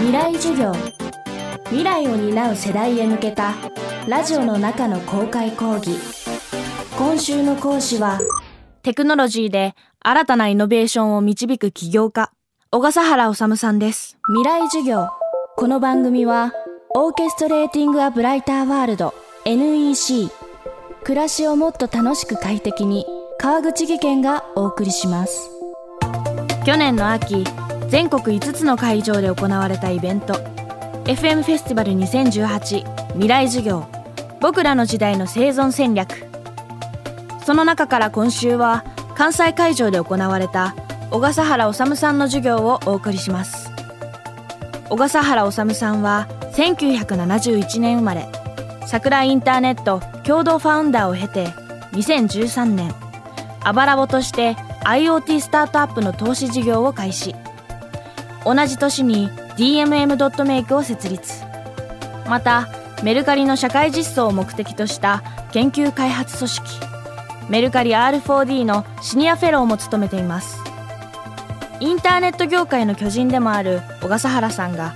未来授業。未来を担う世代へ向けたラジオの中の公開講義。今週の講師はテクノロジーで新たなイノベーションを導く起業家小笠原治さんです。未来授業。この番組はオーケストレーティング・ア・ブライター・ワールド NEC 暮らしをもっと楽しく快適に川口義賢がお送りします。去年の秋全国5つの会場で行われたイベント。FM フェスティバル2018未来授業。僕らの時代の生存戦略。その中から今週は関西会場で行われた小笠原治さんの授業をお送りします。小笠原治さんは1971年生まれ。桜インターネット共同ファウンダーを経て2013年。アバラボとして IoT スタートアップの投資事業を開始。同じ年に DMM.Make を設立。またメルカリの社会実装を目的とした研究開発組織メルカリ R4D のシニアフェローも務めています。インターネット業界の巨人でもある小笠原さんが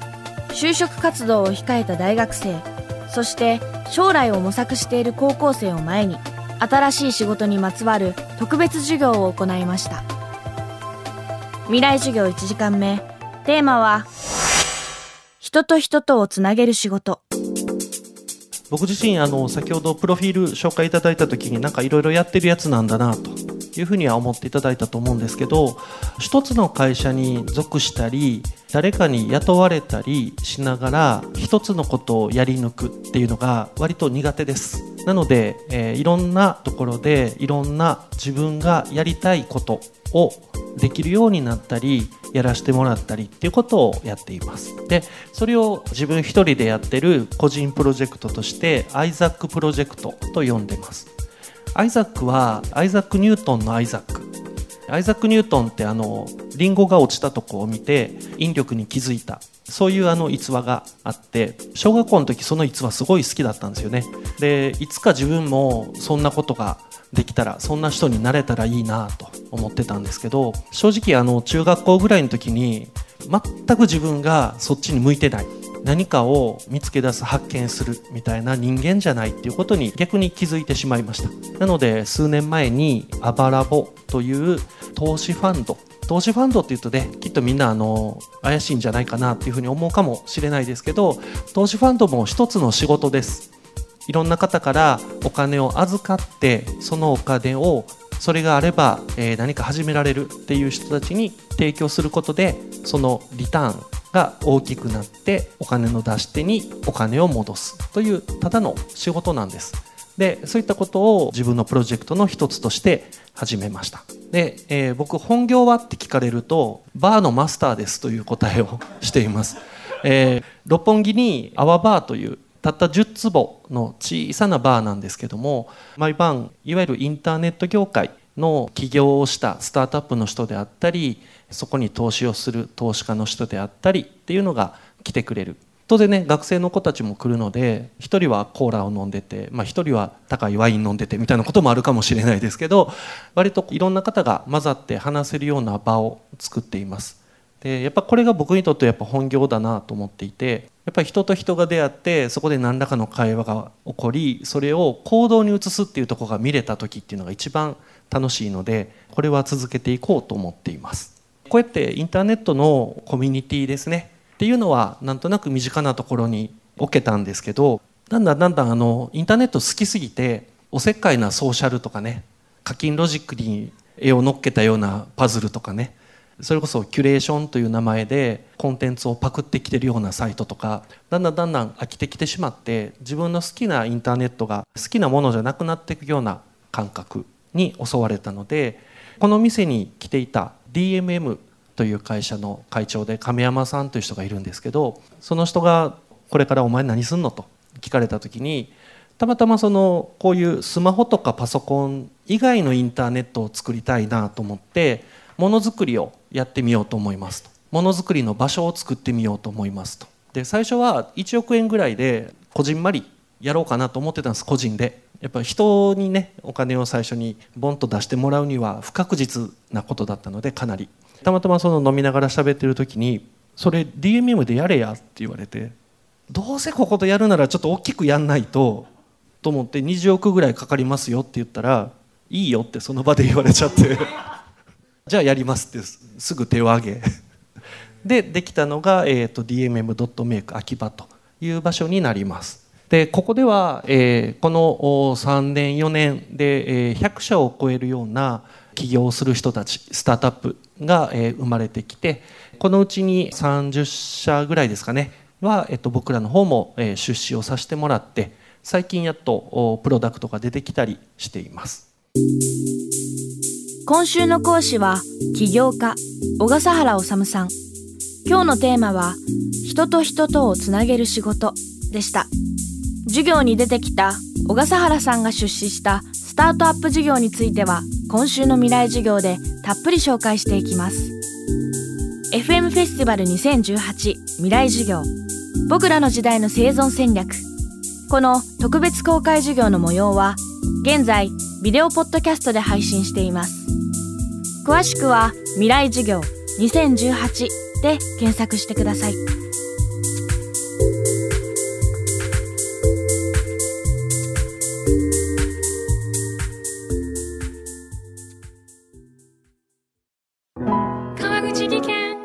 就職活動を控えた大学生そして将来を模索している高校生を前に新しい仕事にまつわる特別授業を行いました。未来授業1時間目テーマは人と人とをつなげる仕事。僕自身あの先ほどプロフィール紹介いただいた時になんかいろいろやってるやつなんだなというふうには思っていただいたと思うんですけど一つの会社に属したり誰かに雇われたりしながら一つのことをやり抜くっていうのが割と苦手です。なので、えー、いろんなところでいろんな自分がやりたいことをできるようになったりやらせてもらったりっていうことをやっています。でそれを自分一人でやってる個人プロジェクトとしてアイザックプロジェクトと呼んでます。アイザックはアイザック・ニュートンのアイザック。アイザック・ニュートンってあのリンゴが落ちたとこを見て引力に気づいた。そういうあの逸話があって小学校の時その逸話すごい好きだったんですよね。でいつか自分もそんなことができたらそんな人になれたらいいなと。思ってたんですけど正直あの中学校ぐらいの時に全く自分がそっちに向いてない。何かを見つけ出す発見するみたいな人間じゃないっていうことに逆に気づいてしまいました。なので数年前にアバラボという投資ファンド。投資ファンドっていうとねきっとみんなあの怪しいんじゃないかなっていうふうに思うかもしれないですけど投資ファンドも一つの仕事です。いろんな方からお金を預かってそのお金をそれがあれば、えー、何か始められるっていう人たちに提供することでそのリターンが大きくなってお金の出し手にお金を戻すというただの仕事なんです。でそういったことを自分のプロジェクトの一つとして始めました。で、えー、僕本業はって聞かれるとバーのマスターですという答えを しています、えー、六本木にアワバーというたった10坪の小さなバーなんですけども毎晩いわゆるインターネット業界の起業をしたスタートアップの人であったりそこに投資をする投資家の人であったりっていうのが来てくれる。当然ね学生の子たちも来るので1人はコーラを飲んでて、まあ、1人は高いワイン飲んでてみたいなこともあるかもしれないですけど割といろんな方が混ざって話せるような場を作っています。でやっぱこれが僕にとってやっぱ本業だなと思っていてやっぱり人と人が出会ってそこで何らかの会話が起こりそれを行動に移すっていうとこが見れた時っていうのが一番楽しいのでこれは続けていこうと思っています。こうやってインターネットのコミュニティですね。っていうのはなんとなく身近なところに置けたんですけどだんだんだんだんあのインターネット好きすぎておせっかいなソーシャルとかね課金ロジックに絵を乗っけたようなパズルとかねそれこそキュレーションという名前でコンテンツをパクってきてるようなサイトとかだんだんだんだん飽きてきてしまって自分の好きなインターネットが好きなものじゃなくなっていくような感覚に襲われたのでこの店に来ていた DMM という会社の会長で亀山さんという人がいるんですけどその人が「これからお前何すんの?」と聞かれた時にたまたまそのこういうスマホとかパソコン以外のインターネットを作りたいなと思ってものづくりをやってみようと思いますと。ものづくりの場所を作ってみようと思いますと。で最初は1億円ぐらいでこじんまりやろうかなと思ってたんです個人で。やっぱ人にねお金を最初にボンと出してもらうには不確実なことだったのでかなり。たまたまその飲みながら喋ってる時にそれ DMM でやれやって言われてどうせこことやるならちょっと大きくやんないとと思って20億ぐらいかかりますよって言ったらいいよってその場で言われちゃって。じゃあやりますってすぐ手を挙げ。でできたのが、えー、DMM.make 秋葉という場所になります。でここでは、えー、この3年4年で、えー、100社を超えるような起業する人たちスタートアップが、えー、生まれてきてこのうちに30社ぐらいですかねは、えっと、僕らの方も、えー、出資をさせてもらって最近やっとプロダクトが出てきたりしています。今週の講師は起業家小笠原治さん。今日のテーマは人と人とをつなげる仕事でした。授業に出てきた小笠原さんが出資したスタートアップ事業については今週の未来授業でたっぷり紹介していきます。FM フェスティバル2018未来授業。僕らの時代の生存戦略。この特別公開授業の模様は現在ビデオポッドキャストで配信しています。詳しくは未来授業2018で検索してください。川口技研。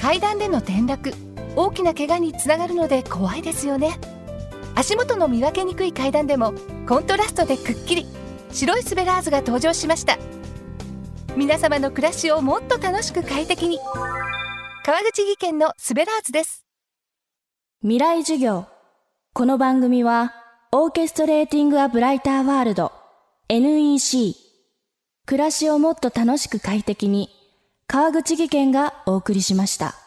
階段での転落大きな怪我につながるので怖いですよね。足元の見分けにくい階段でもコントラストでくっきり。白いスベラーズが登場しました。皆様の暮らしをもっと楽しく快適に。川口技研のスベラーズです。未来授業。この番組はオーケストレーティング・ア・ブライター・ワールド NEC 暮らしをもっと楽しく快適に川口技研がお送りしました。